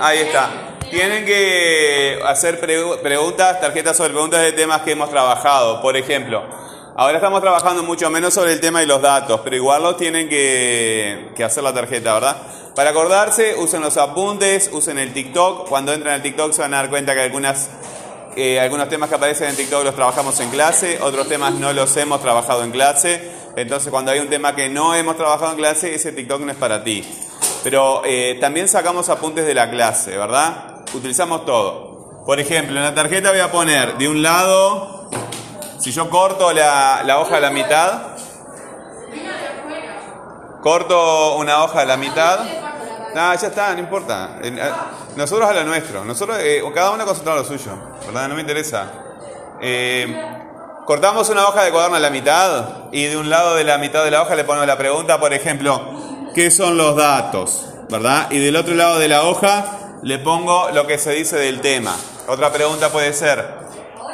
Ahí está. Tienen que hacer preguntas, tarjetas sobre preguntas de temas que hemos trabajado. Por ejemplo, ahora estamos trabajando mucho menos sobre el tema de los datos, pero igual lo tienen que, hacer la tarjeta, ¿verdad? Para acordarse, usen los apuntes, usen el TikTok. Cuando entran al TikTok se van a dar cuenta que algunas, eh, algunos temas que aparecen en TikTok los trabajamos en clase, otros temas no los hemos trabajado en clase. Entonces cuando hay un tema que no hemos trabajado en clase, ese TikTok no es para ti. Pero eh, también sacamos apuntes de la clase, ¿verdad? Utilizamos todo. Por ejemplo, en la tarjeta voy a poner de un lado, si yo corto la, hoja a la mitad, corto una hoja a la mitad, no, ya está, no importa. Eh, nosotros a lo nuestro, nosotros, eh, cada uno concentra lo suyo, ¿verdad? No me interesa. cortamos una hoja de cuaderno a la mitad y de un lado de la mitad de la hoja le ponemos la pregunta, por ejemplo, qué son los datos, ¿verdad? Y del otro lado de la hoja le pongo lo que se dice del tema. Otra pregunta puede ser,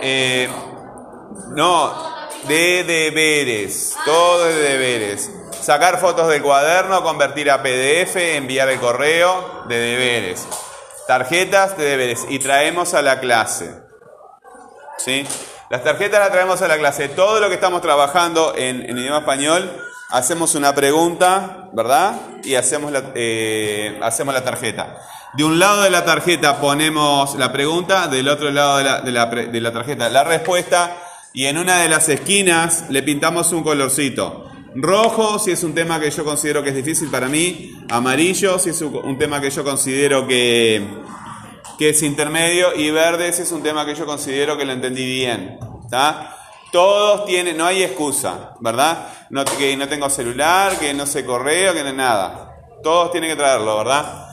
eh, no, de deberes, todo de deberes. Sacar fotos del cuaderno, convertir a PDF, enviar el correo de deberes. Tarjetas de deberes y traemos a la clase. ¿Sí? Las tarjetas las traemos a la clase. Todo lo que estamos trabajando en, en idioma español hacemos una pregunta, ¿verdad? Y hacemos la, eh, hacemos la tarjeta. De un lado de la tarjeta ponemos la pregunta, del otro lado de la, de la, tarjeta la respuesta, y en una de las esquinas le pintamos un colorcito. Rojo si es un tema que yo considero que es difícil para mí, amarillo si es un tema que yo considero que, que es intermedio, y verde si es un tema que yo considero que lo entendí bien. ¿Está? Todos tienen, no hay excusa, ¿verdad? No, que no tengo celular, que no sé correo, que no nada. Todos tienen que traerlo, ¿verdad?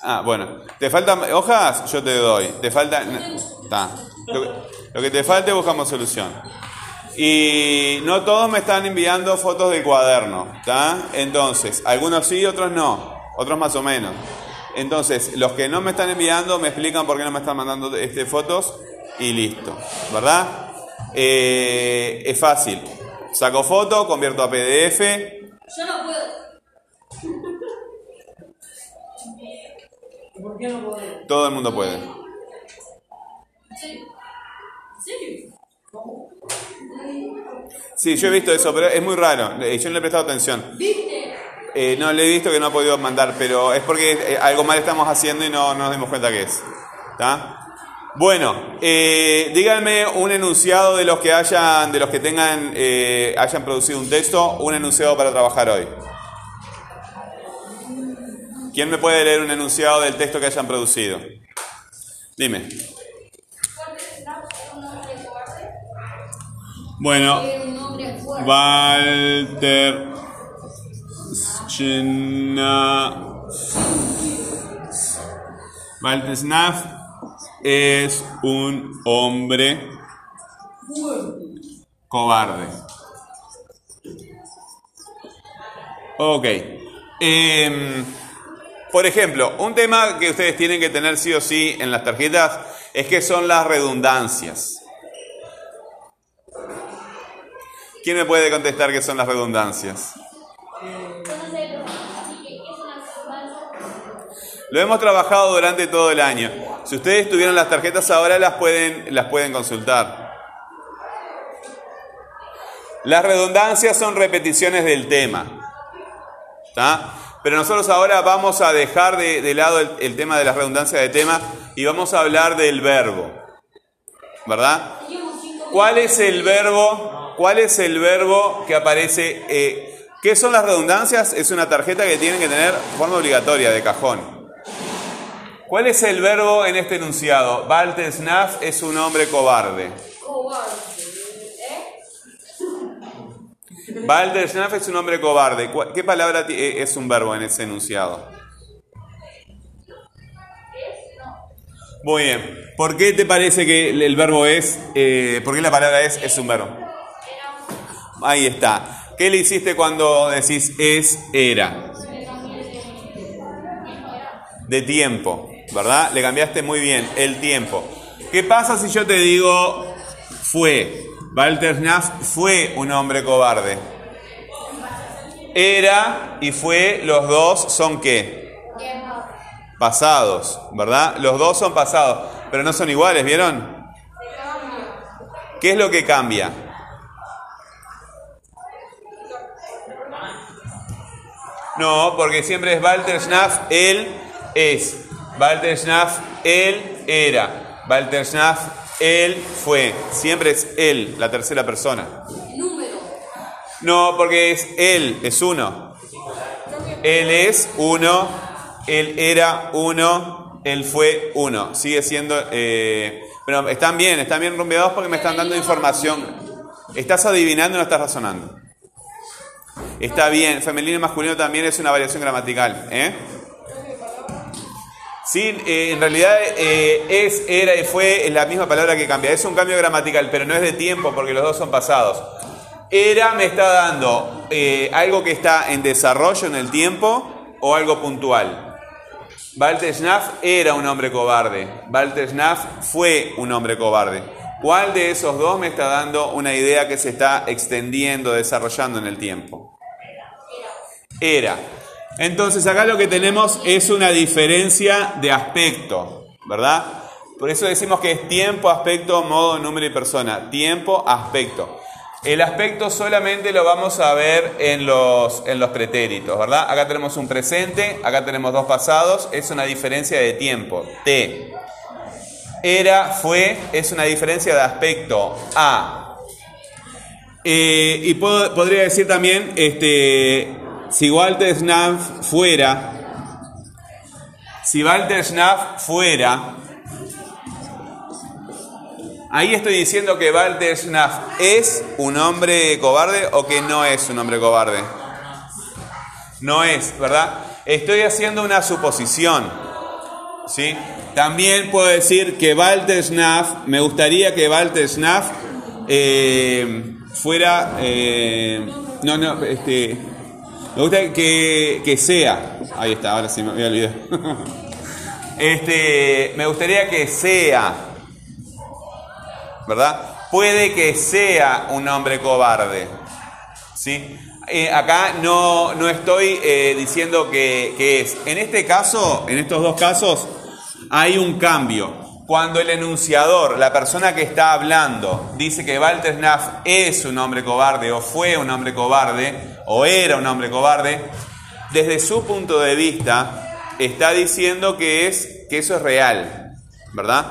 Ah, bueno. ¿Te faltan hojas? Yo te doy. ¿Te falta? Está. Lo, que te falte buscamos solución. Y no todos me están enviando fotos de cuaderno, ¿está? Entonces, algunos sí, otros no. Otros más o menos. Entonces, los que no me están enviando me explican por qué no me están mandando este, fotos y listo, ¿verdad? Eh, es fácil. Saco foto, convierto a PDF. Yo no puedo. ¿Por qué no puedo? Todo el mundo puede. ¿Sí? ¿Sí? Sí, yo he visto eso, pero es muy raro. Yo no le he prestado atención. ¿Viste? Eh, no, le he visto que no ha podido mandar, pero es porque eh, algo mal estamos haciendo y no, nos dimos cuenta que es. ¿Está? Bueno, eh, díganme un enunciado de los que hayan, de los que tengan, hayan producido un texto, un enunciado para trabajar hoy. ¿Quién me puede leer un enunciado del texto que hayan producido? Dime. Bueno, Walter Snaf es un hombre cobarde. Ok. Em, por ejemplo, un tema que ustedes tienen que tener sí o sí en las tarjetas es que son las redundancias. ¿Quién me puede contestar qué son las redundancias? Lo hemos trabajado durante todo el año. Si ustedes tuvieron las tarjetas ahora las pueden, las pueden consultar. Las redundancias son repeticiones del tema. Pero nosotros ahora vamos a dejar de, lado el, tema de las redundancias de tema y vamos a hablar del verbo. ¿Verdad? ¿Cuál es el verbo? ¿Cuál es el verbo que aparece? Eh, ¿Qué son las redundancias? Es una tarjeta que tienen que tener forma obligatoria de cajón. ¿Cuál es el verbo en este enunciado? Snaff es un hombre cobarde. Cobarde. ¿Eh? Snaff es un hombre cobarde. ¿Qué palabra eh, es un verbo en ese enunciado? Muy bien. ¿Por qué te parece que el verbo es, eh, por qué la palabra es, es un verbo? Ahí está. ¿Qué le hiciste cuando decís es, era? De tiempo. ¿Verdad? Le cambiaste muy bien el tiempo. ¿Qué pasa si yo te digo fue? Walter Schnaff fue un hombre cobarde. Era y fue, los dos son qué? Pasados, ¿verdad? Los dos son pasados, pero no son iguales, ¿vieron? ¿Qué es lo que cambia? No, porque siempre es Walter Schnaff, él es. Walter Schnaff, él era. Walter Schnaff, él fue. Siempre es él, la tercera persona. No, porque es él, es uno. Él es uno, él era uno, él fue uno. Sigue siendo... Eh, pero están bien, están bien rumbeados porque me están dando información. Estás adivinando no estás razonando. Está bien, femenino y masculino también es una variación gramatical. ¿eh? Sí, eh, en realidad eh, es, era y fue la misma palabra que cambia. Es un cambio gramatical, pero no es de tiempo porque los dos son pasados. Era me está dando eh, algo que está en desarrollo en el tiempo o algo puntual. Walter Schnaff era un hombre cobarde. Walter Schnaff fue un hombre cobarde. ¿Cuál de esos dos me está dando una idea que se está extendiendo, desarrollando en el tiempo? Era. Entonces acá lo que tenemos es una diferencia de aspecto, ¿verdad? Por eso decimos que es tiempo, aspecto, modo, número y persona. Tiempo, aspecto. El aspecto solamente lo vamos a ver en los, en los pretéritos, ¿verdad? Acá tenemos un presente, acá tenemos dos pasados, es una diferencia de tiempo, T. Era, fue, es una diferencia de aspecto, A. Eh, y podría decir también, este, si Walter Schnaff fuera, si Walter Schnaff fuera, Ahí estoy diciendo que Walter Schnaff es un hombre cobarde o que no es un hombre cobarde. No es, ¿verdad? Estoy haciendo una suposición. ¿Sí? También puedo decir que Walter Schnaff, me gustaría que Walter Schnaff eh, fuera, eh, no, no, este, me gusta que, que, sea, ahí está, ahora sí me voy a olvidar. Este, me gustaría que sea ¿verdad? Puede que sea un hombre cobarde. ¿sí? Eh, acá no, no estoy eh, diciendo que, es. En este caso, en estos dos casos, hay un cambio. Cuando el enunciador, la persona que está hablando, dice que Walter Schnaff es un hombre cobarde, o fue un hombre cobarde, o era un hombre cobarde, desde su punto de vista, está diciendo que, es, que eso es real, ¿verdad?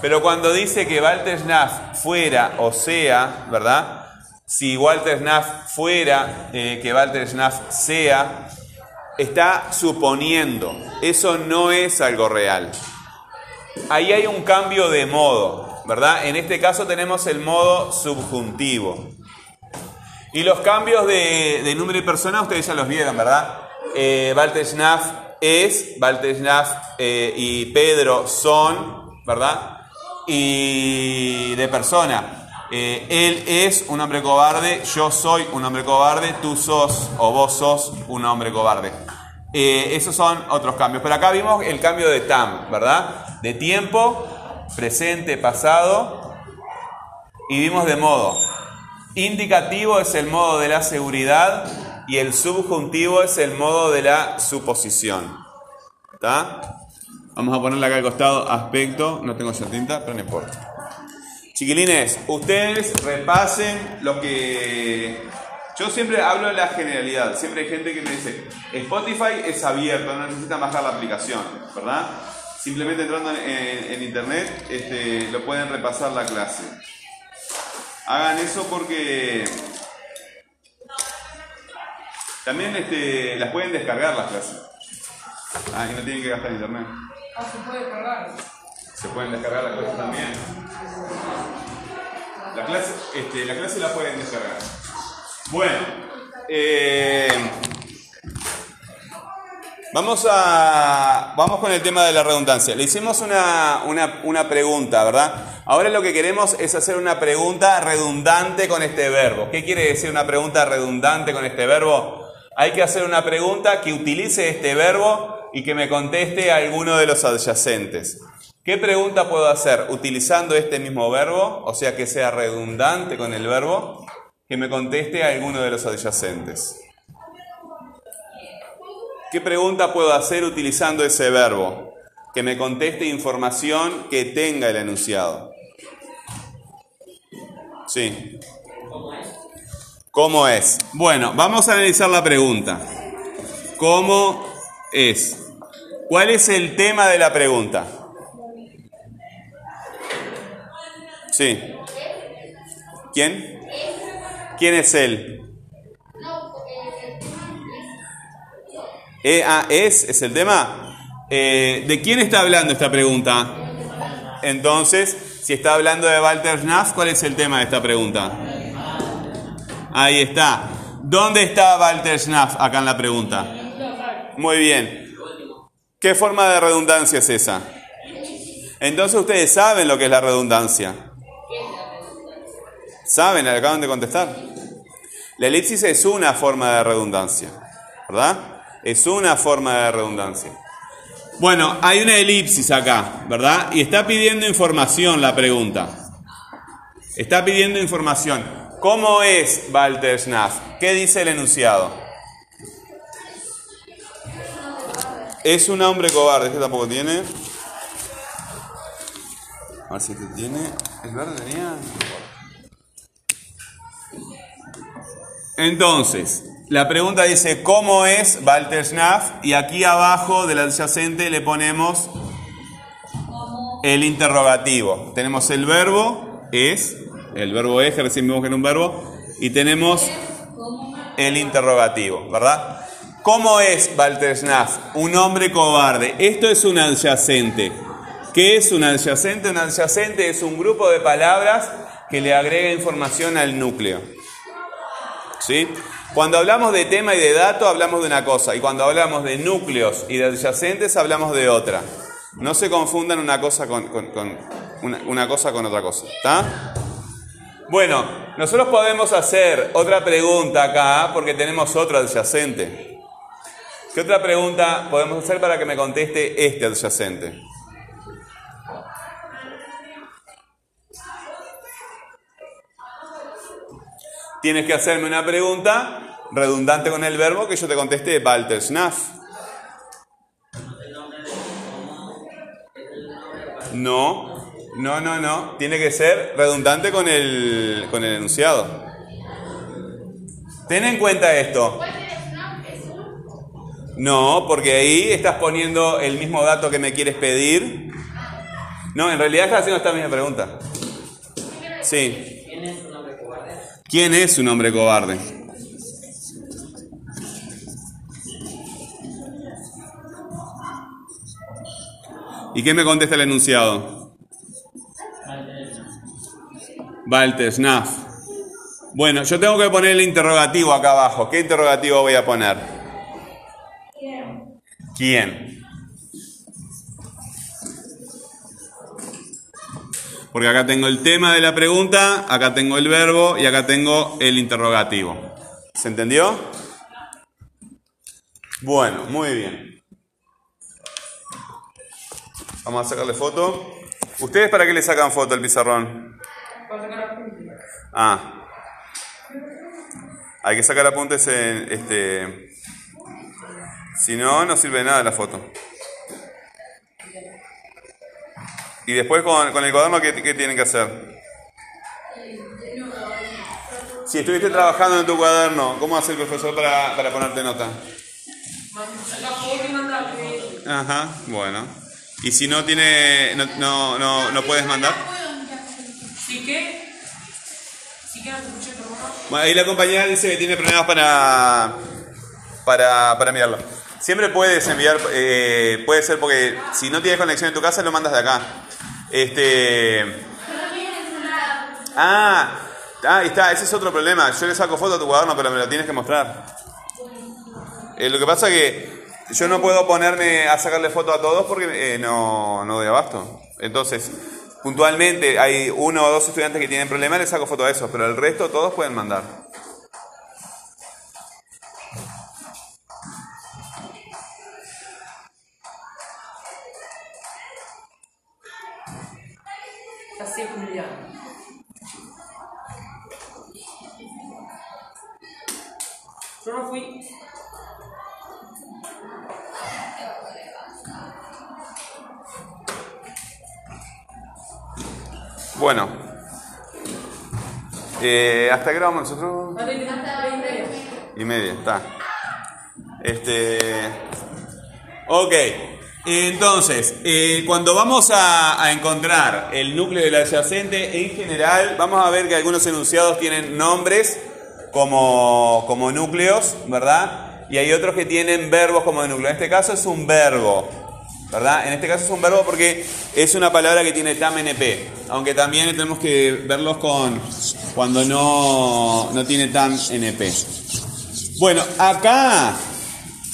Pero cuando dice que Walter Schnaff fuera o sea, ¿verdad? Si Walter Schnaff fuera, eh, que Walter Schnaff sea, está suponiendo. Eso no es algo real. Ahí hay un cambio de modo, ¿verdad? En este caso tenemos el modo subjuntivo. Y los cambios de, número y persona ustedes ya los vieron, ¿verdad? Eh, es, Walter Schnaff eh, y Pedro son, ¿verdad? y de persona. Eh, él es un hombre cobarde, yo soy un hombre cobarde, tú sos o vos sos un hombre cobarde. Eh, esos son otros cambios. Pero acá vimos el cambio de tam, ¿verdad? De tiempo, presente, pasado. Y vimos de modo. Indicativo es el modo de la seguridad y el subjuntivo es el modo de la suposición. ¿Está? Vamos a ponerle acá al costado aspecto. No tengo ya tinta, pero no importa. Chiquilines, ustedes repasen lo que... Yo siempre hablo de la generalidad. Siempre hay gente que me dice, Spotify es abierto, no necesitan bajar la aplicación, ¿verdad? Simplemente entrando en, internet este, lo pueden repasar la clase. Hagan eso porque también este, las pueden descargar las clases. Ah, y no tienen que gastar internet. Ah, se puede descargar. Se pueden descargar las clases también. La clase, este, la clase la pueden descargar. Bueno, eh, vamos, a, vamos con el tema de la redundancia. Le hicimos una, una, una pregunta, ¿verdad? Ahora lo que queremos es hacer una pregunta redundante con este verbo. ¿Qué quiere decir una pregunta redundante con este verbo? Hay que hacer una pregunta que utilice este verbo y que me conteste alguno de los adyacentes. ¿Qué pregunta puedo hacer utilizando este mismo verbo? O sea, que sea redundante con el verbo, que me conteste alguno de los adyacentes. ¿Qué pregunta puedo hacer utilizando ese verbo? Que me conteste información que tenga el enunciado. Sí. ¿Cómo es? Bueno, vamos a analizar la pregunta. ¿Cómo es? ¿Cuál es el tema de la pregunta? Sí. ¿Quién? ¿Quién es él? E -A es, es el tema. Eh, ¿De quién está hablando esta pregunta? Entonces, si está hablando de Walter Schnaff, ¿cuál es el tema de esta pregunta? Ahí está. ¿Dónde está Walter Schnaff acá en la pregunta? Muy bien. ¿Qué forma de redundancia es esa? Entonces ustedes saben lo que es la redundancia. ¿Saben? Le acaban de contestar. La elipsis es una forma de redundancia, ¿verdad? Es una forma de redundancia. Bueno, hay una elipsis acá, ¿verdad? Y está pidiendo información la pregunta. Está pidiendo información. ¿Cómo es Walter Schnaff? ¿Qué dice el enunciado? Es un hombre cobarde, este tampoco tiene. A ver si este tiene. ¿El verde tenía? Entonces, la pregunta dice, ¿cómo es Walter Schnaff? Y aquí abajo del adyacente le ponemos el interrogativo. Tenemos el verbo, es, el verbo es, que recién vimos que era un verbo, y tenemos el interrogativo, ¿verdad? ¿Cómo es Walter Schnaff? Un hombre cobarde. Esto es un adyacente. ¿Qué es un adyacente? Un adyacente es un grupo de palabras que le agrega información al núcleo. ¿Sí? Cuando hablamos de tema y de dato hablamos de una cosa y cuando hablamos de núcleos y de adyacentes hablamos de otra. No se confundan una cosa con, una, cosa con otra cosa. ¿Está? Bueno, nosotros podemos hacer otra pregunta acá porque tenemos otro adyacente. ¿Qué otra pregunta podemos hacer para que me conteste este adyacente? Tienes que hacerme una pregunta redundante con el verbo que yo te conteste Walter Schnaff. No, no, no, no. Tiene que ser redundante con el, con el enunciado. Ten en cuenta esto. No, porque ahí estás poniendo el mismo dato que me quieres pedir. No, en realidad estás haciendo esta misma pregunta. Sí. ¿Quién es un hombre cobarde? ¿Y qué me contesta el enunciado? Walter Schnaff. Bueno, yo tengo que poner el interrogativo acá abajo. ¿Qué interrogativo voy a poner? ¿Quién? ¿Quién? Porque acá tengo el tema de la pregunta, acá tengo el verbo y acá tengo el interrogativo. ¿Se entendió? Bueno, muy bien. Vamos a sacarle foto. ¿Ustedes para qué le sacan foto al pizarrón? Para sacar apuntes. Ah. Hay que sacar apuntes en este. Si no, no sirve de nada la foto. Y después con, con el cuaderno, ¿qué, ¿qué, tienen que hacer? Si estuviste trabajando en tu cuaderno, ¿cómo hace el profesor para, para ponerte nota? Ajá, bueno. ¿Y si no tiene, no, no, no, no puedes mandar? ¿Sí que? ¿Sí favor? Bueno, ahí la compañera dice que tiene problemas para, para, para mirarlo. Siempre puedes enviar, eh, puede ser porque si no tienes conexión en tu casa lo mandas de acá. Este. Ah, ah, está, ese es otro problema. Yo le saco foto a tu cuaderno, pero me lo tienes que mostrar. Eh, lo que pasa que yo no puedo ponerme a sacarle foto a todos porque eh, no, no doy abasto. Entonces, puntualmente hay uno o dos estudiantes que tienen problemas, les saco foto a esos, pero el resto todos pueden mandar. Casé Julián. Yo no fui. Bueno, eh, ¿hasta qué vamos nosotros? Y media, está. Este. Ok. Entonces, eh, cuando vamos a, encontrar el núcleo del adyacente, en general vamos a ver que algunos enunciados tienen nombres como, como núcleos, ¿verdad? Y hay otros que tienen verbos como núcleo. En este caso es un verbo, ¿verdad? En este caso es un verbo porque es una palabra que tiene tam NP, aunque también tenemos que verlos con cuando no, no tiene tam NP. Bueno, acá,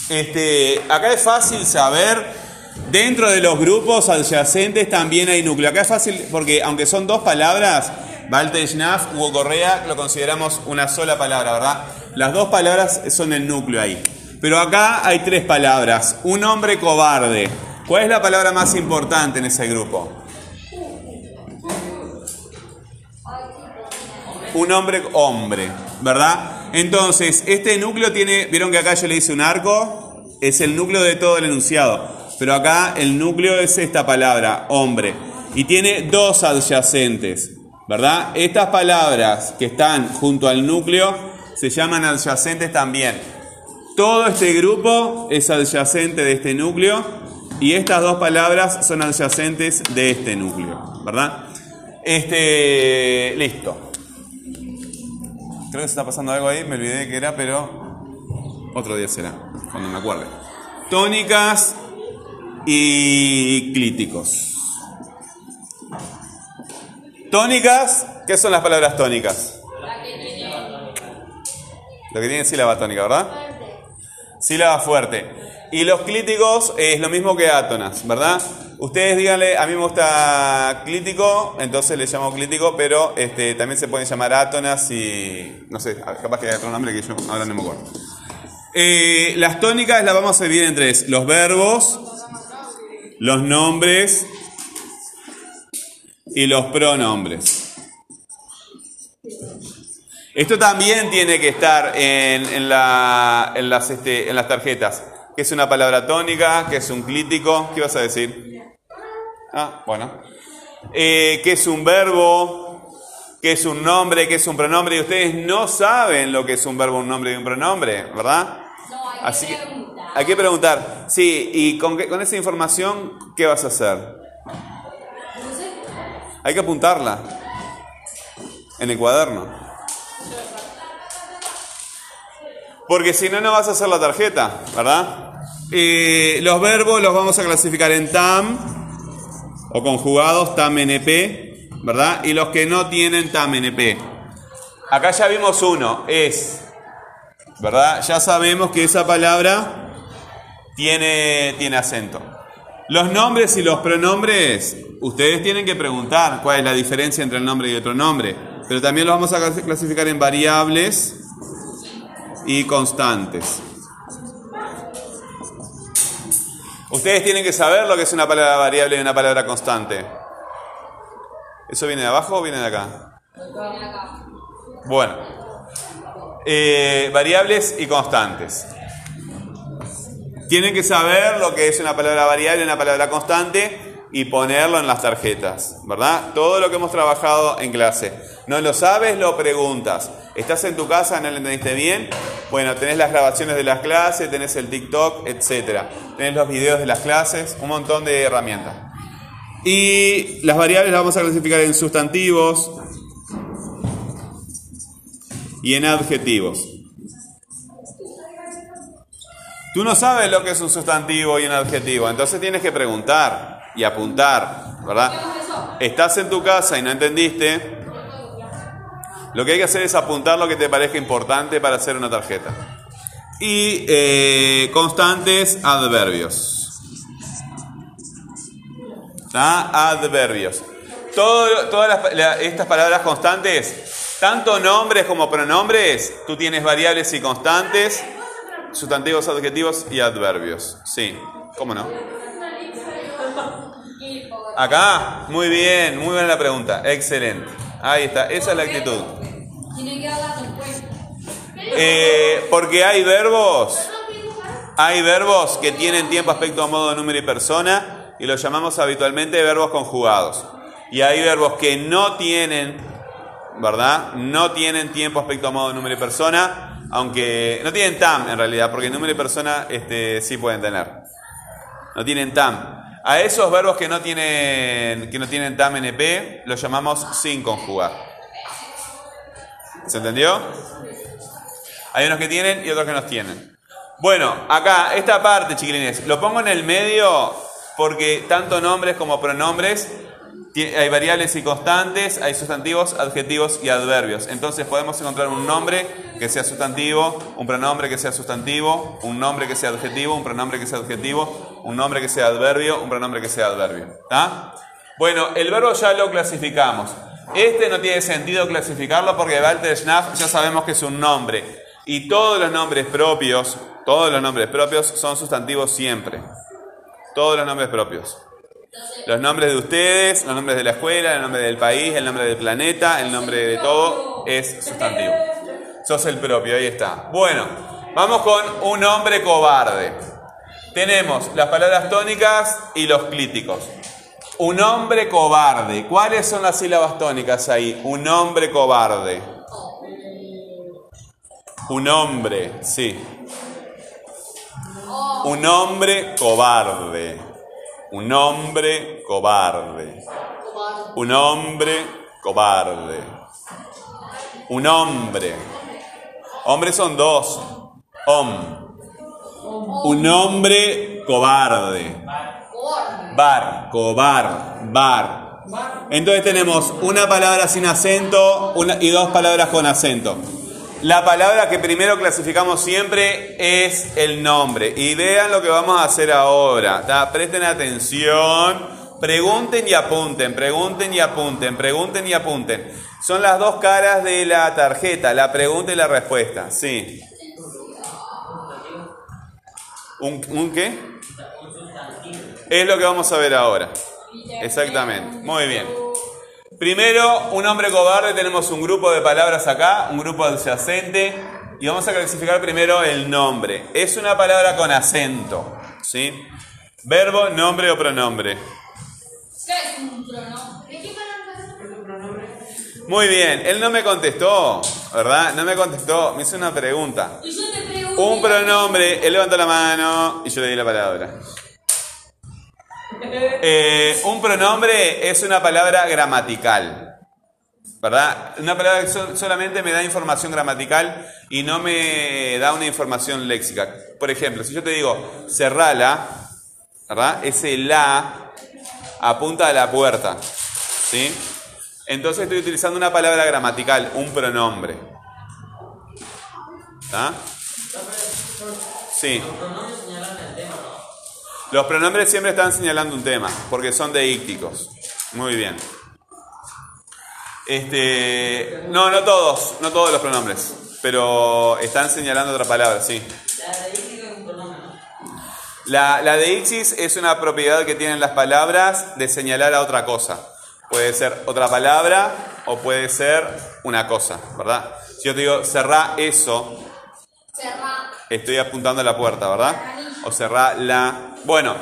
este, acá es fácil saber, dentro de los grupos adyacentes también hay núcleo. Acá es fácil porque aunque son dos palabras, Walter Schnaff, Hugo Correa, lo consideramos una sola palabra, ¿verdad? Las dos palabras son el núcleo ahí. Pero acá hay tres palabras. Un hombre cobarde. ¿Cuál es la palabra más importante en ese grupo? Un hombre hombre, ¿verdad? Entonces, este núcleo tiene, vieron que acá yo le hice un arco, es el núcleo de todo el enunciado. Pero acá el núcleo es esta palabra, hombre. Y tiene dos adyacentes. ¿verdad? Estas palabras que están junto al núcleo se llaman adyacentes también. Todo este grupo es adyacente de este núcleo y estas dos palabras son adyacentes de este núcleo, ¿verdad? Este, listo. Creo que se está pasando algo ahí, me olvidé qué era, pero otro día será, cuando me acuerde. Tónicas y clíticos. Tónicas, ¿qué son las palabras tónicas? Lo que tiene sílaba tónica, ¿verdad? Sílaba fuerte. Y los clíticos es lo mismo que átonas, ¿verdad? Ustedes díganle, a mí me gusta clítico, entonces le llamo clítico, pero este, también se pueden llamar átonas y. No sé, capaz que hay otro nombre que yo ahora no me acuerdo. Eh, las tónicas las vamos a dividir en tres: los verbos, los nombres y los pronombres. Esto también tiene que estar en, en, la, en, las, este, en las tarjetas. ¿Qué es una palabra tónica? ¿Qué es un clítico? ¿Qué vas a decir? Ah, bueno. Eh, ¿Qué es un verbo? ¿Qué es un nombre? ¿Qué es un pronombre? Y ustedes no saben lo que es un verbo, un nombre y un pronombre, ¿verdad? No, hay Así que. Hay que preguntar. Sí, y con, qué- con esa información, ¿qué vas a hacer? Hay que apuntarla en el cuaderno. Porque si no, no vas a hacer la tarjeta, ¿verdad? Eh, los verbos los vamos a clasificar en TAM o conjugados TAM NP, ¿verdad? Y los que no tienen TAM NP. Acá ya vimos uno, es, ¿verdad? Ya sabemos que esa palabra tiene, tiene acento. Los nombres y los pronombres, ustedes tienen que preguntar cuál es la diferencia entre el nombre y el pronombre. Pero también los vamos a clas- clasificar en variables y constantes. Ustedes tienen que saber lo que es una palabra variable y una palabra constante. ¿Eso viene de abajo o viene de acá? Bueno, Eh, variables y constantes. Tienen que saber lo que es una palabra variable una palabra constante y ponerlo en las tarjetas, ¿verdad? Todo lo que hemos trabajado en clase. No lo sabes, lo preguntas. ¿Estás en tu casa, no lo entendiste bien? Bueno, tenés las grabaciones de las clases, tenés el TikTok, etcétera. Tenés los videos de las clases, un montón de herramientas. Y las variables las vamos a clasificar en sustantivos y en adjetivos. Tú no sabes lo que es un sustantivo y un adjetivo, entonces tienes que preguntar y apuntar, ¿verdad? Estás en tu casa y no entendiste. Lo que hay que hacer es apuntar lo que te parezca importante para hacer una tarjeta. Y eh, constantes adverbios. ¿Está? Adverbios. Todo- todas las- la- estas palabras constantes, tanto nombres como pronombres, tú tienes variables y constantes, sustantivos, adjetivos y adverbios. Sí, ¿cómo no? Acá, muy bien, muy buena la pregunta, excelente. Ahí está, esa es la actitud. Eh, porque hay verbos, hay verbos que tienen tiempo, aspecto, modo, número y persona y los llamamos habitualmente verbos conjugados. Y hay verbos que no tienen, ¿verdad? No tienen tiempo, aspecto, modo, número y persona, aunque no tienen tam en realidad, porque número y persona este, sí pueden tener. No tienen tam. A esos verbos que no tienen, que no tienen tam NP los llamamos sin conjugar. ¿Se entendió? Hay unos que tienen y otros que no tienen. Bueno, acá, esta parte, chiquilines, lo pongo en el medio porque tanto nombres como pronombres hay variables y constantes, hay sustantivos, adjetivos y adverbios. Entonces podemos encontrar un nombre que sea sustantivo, un pronombre que sea sustantivo, un nombre que sea adjetivo, un pronombre que sea adjetivo, un nombre que sea adverbio, un pronombre que sea adverbio. Bueno, el verbo ya lo clasificamos. Este no tiene sentido clasificarlo porque Walter Schnaff ya sabemos que es un nombre. Y todos los nombres propios, todos los nombres propios son sustantivos siempre. Todos los nombres propios. Los nombres de ustedes, los nombres de la escuela, el nombre del país, el nombre del planeta, el nombre de todo es sustantivo. Sos el propio, ahí está. Bueno, vamos con un nombre cobarde. Tenemos las palabras tónicas y los clíticos. Un hombre cobarde. ¿Cuáles son las sílabas tónicas ahí? Un hombre cobarde. Un hombre, sí. Un hombre cobarde. Un hombre cobarde. Un hombre cobarde. Un hombre. Hombres son dos. Hom. Un hombre cobarde. Bar, cobar, bar. Entonces tenemos una palabra sin acento y dos palabras con acento. La palabra que primero clasificamos siempre es el nombre. Y vean lo que vamos a hacer ahora. Presten atención. Pregunten y apunten, pregunten y apunten, pregunten y apunten. Son las dos caras de la tarjeta, la pregunta y la respuesta. Sí. ¿Un, ¿Un qué? Es lo que vamos a ver ahora. Exactamente. Muy bien. Primero, un hombre cobarde, tenemos un grupo de palabras acá, un grupo adyacente, y vamos a clasificar primero el nombre. Es una palabra con acento, ¿sí? Verbo, nombre o pronombre. ¿Qué es un pronombre? ¿Qué pronombre? Muy bien, él no me contestó, ¿verdad? No me contestó, me hizo una pregunta. Y yo te pregunto. Un pronombre, él levantó la mano y yo le di la palabra. Eh, un pronombre es una palabra gramatical, ¿verdad? Una palabra que so- solamente me da información gramatical y no me da una información léxica. Por ejemplo, si yo te digo cerrala, ¿verdad? Ese la apunta a la puerta, ¿sí? Entonces estoy utilizando una palabra gramatical, un pronombre. ¿Está? Sí. Los pronombres siempre están señalando un tema, porque son deícticos. Muy bien. Este, no, no todos, no todos los pronombres, pero están señalando otra palabra, sí. La, la deíxis es una propiedad que tienen las palabras de señalar a otra cosa. Puede ser otra palabra o puede ser una cosa, ¿verdad? Si yo te digo cerrá eso, Cerrá. Estoy apuntando a la puerta, ¿verdad? O cerrá la. Bueno,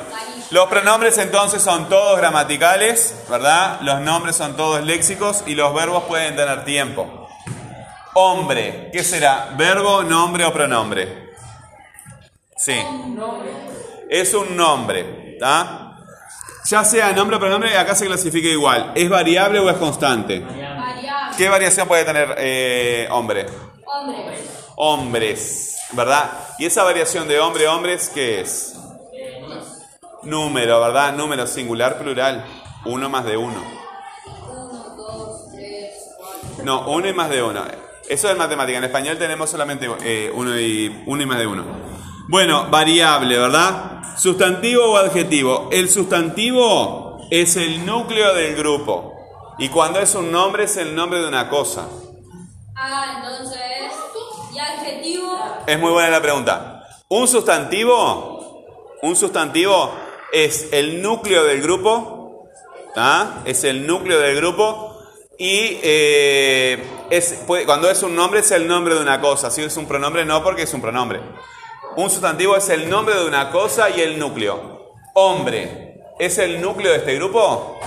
los pronombres entonces son todos gramaticales, ¿verdad? Los nombres son todos léxicos y los verbos pueden tener tiempo. Hombre, ¿qué será? ¿Verbo, nombre o pronombre? Sí. Es un nombre, ¿está? Ya sea nombre o pronombre, acá se clasifica igual. ¿Es variable o es constante? Variable. ¿Qué variación puede tener eh, hombre? Hombre. hombres, ¿verdad? Y esa variación de hombre, hombres, ¿qué es? Número, ¿verdad? Número singular, plural. Uno más de uno. Uno, dos, tres, cuatro. No, uno y más de uno. Eso es matemática. En español tenemos solamente eh, uno, y, uno y más de uno. Bueno, variable, ¿verdad? Sustantivo o adjetivo. El sustantivo es el núcleo del grupo. Y cuando es un nombre es el nombre de una cosa. Ah, entonces. ¿Y adjetivo? Es muy buena la pregunta. Un sustantivo, un sustantivo es el núcleo del grupo, ¿tá? es el núcleo del grupo y eh, es, puede- cuando es un nombre es el nombre de una cosa. Si es un pronombre no porque es un pronombre. Un sustantivo es el nombre de una cosa y el núcleo. Hombre, ¿es el núcleo de este grupo?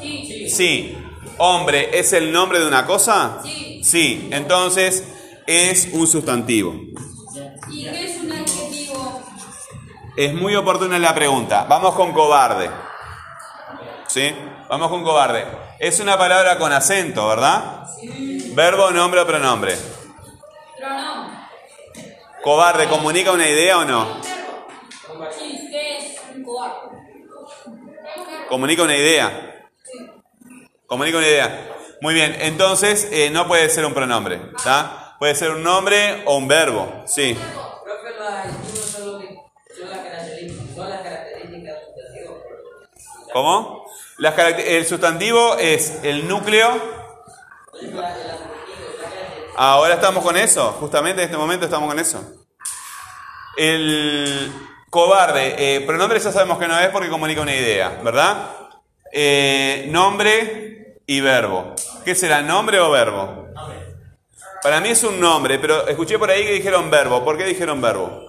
Sí. Sí. Hombre, ¿es el nombre de una cosa? Sí. Sí. Entonces, es un sustantivo. Es muy oportuna la pregunta. Vamos con cobarde. ¿Sí? Vamos con cobarde. Es una palabra con acento, ¿verdad? Verbo, nombre o pronombre. Pronombre. Cobarde, ¿comunica una idea o no? Sí, ¿qué es un cobarde? Comunica una idea. Comunica una idea. Muy bien, entonces eh, no puede ser un pronombre, ¿está? Puede ser un nombre o un verbo, sí. ¿Cómo? Las el sustantivo es el núcleo. Ahora estamos con eso, justamente en este momento estamos con eso. El cobarde, eh, pronombre ya sabemos que no es porque comunica una idea, ¿verdad? Eh, nombre y verbo. ¿Qué será, nombre o verbo? Para mí es un nombre, pero escuché por ahí que dijeron verbo. ¿Por qué dijeron verbo?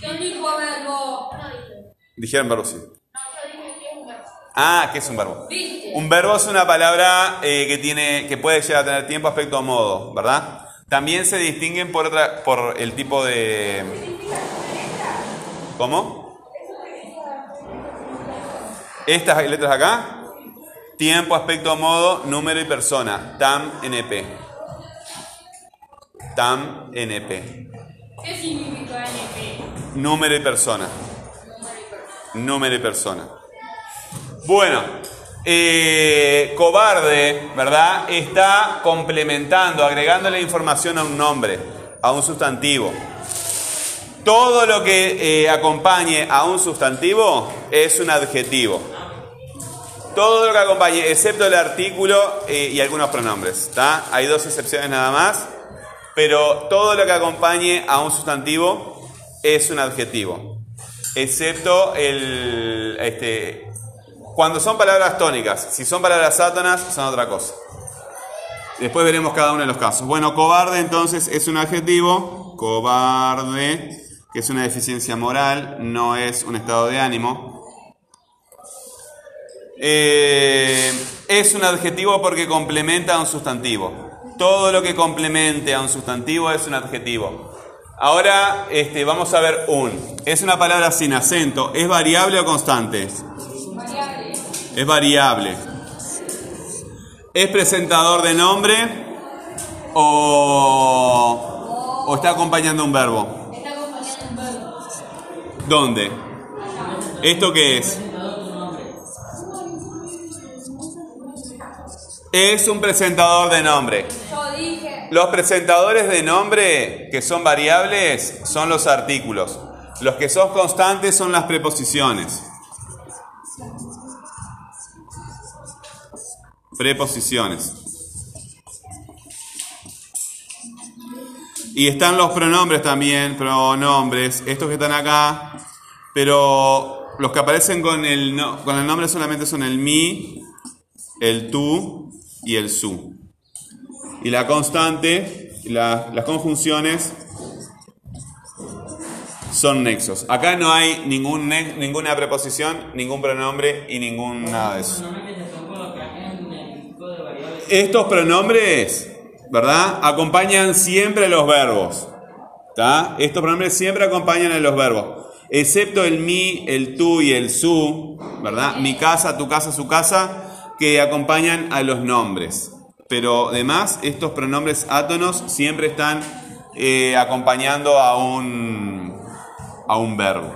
¿Quién dijo verbo? Dijeron verbo, sí. Ah, ¿qué es un verbo? ¿Viste? Un verbo es una palabra eh, que tiene, que puede llegar a tener tiempo, aspecto o modo, ¿verdad? También se distinguen por otra, por el tipo de. ¿Cómo? Estas letras acá. Tiempo, aspecto, modo, número y persona. TAM, NP. TAM, NP. ¿Qué significa NP? Número y persona. Número y persona. Bueno, eh, cobarde, ¿verdad? Está complementando, agregándole información a un nombre, a un sustantivo. Todo lo que eh, acompañe a un sustantivo es un adjetivo. Todo lo que acompañe, excepto el artículo eh, y algunos pronombres. ¿está? Hay dos excepciones nada más, pero todo lo que acompañe a un sustantivo es un adjetivo. Excepto el, este, cuando son palabras tónicas. Si son palabras átonas, son otra cosa. Después veremos cada uno de los casos. Bueno, cobarde entonces es un adjetivo. Cobarde, que es una deficiencia moral, no es un estado de ánimo. Eh, es un adjetivo porque complementa a un sustantivo. Todo lo que complemente a un sustantivo es un adjetivo. Ahora este, vamos a ver un. Es una palabra sin acento. ¿Es variable o constante? Es variable. ¿Es presentador de nombre o, o está acompañando un verbo? Está acompañando un verbo. ¿Dónde? ¿Esto qué es? Es un presentador de nombre. Los presentadores de nombre que son variables son los artículos. Los que son constantes son las preposiciones. Preposiciones. Y están los pronombres también, pronombres, estos que están acá, pero los que aparecen con el, no- con el nombre solamente son el mi, el tú y el su. Y la constante, la- las conjunciones son nexos. Acá no hay ningún ninguna preposición, ningún pronombre y ningún nada de eso. Estos pronombres, ¿verdad? Acompañan siempre los verbos. Estos pronombres siempre acompañan a los verbos. Excepto el mi, el tú y el su, ¿verdad? Mi casa, tu casa, su casa, que acompañan a los nombres. Pero además, estos pronombres átonos siempre están eh, acompañando a un, a un verbo.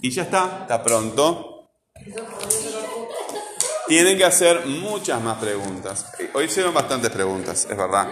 Y ya está, está pronto. Tienen que hacer muchas más preguntas. Hoy hicieron bastantes preguntas, es verdad.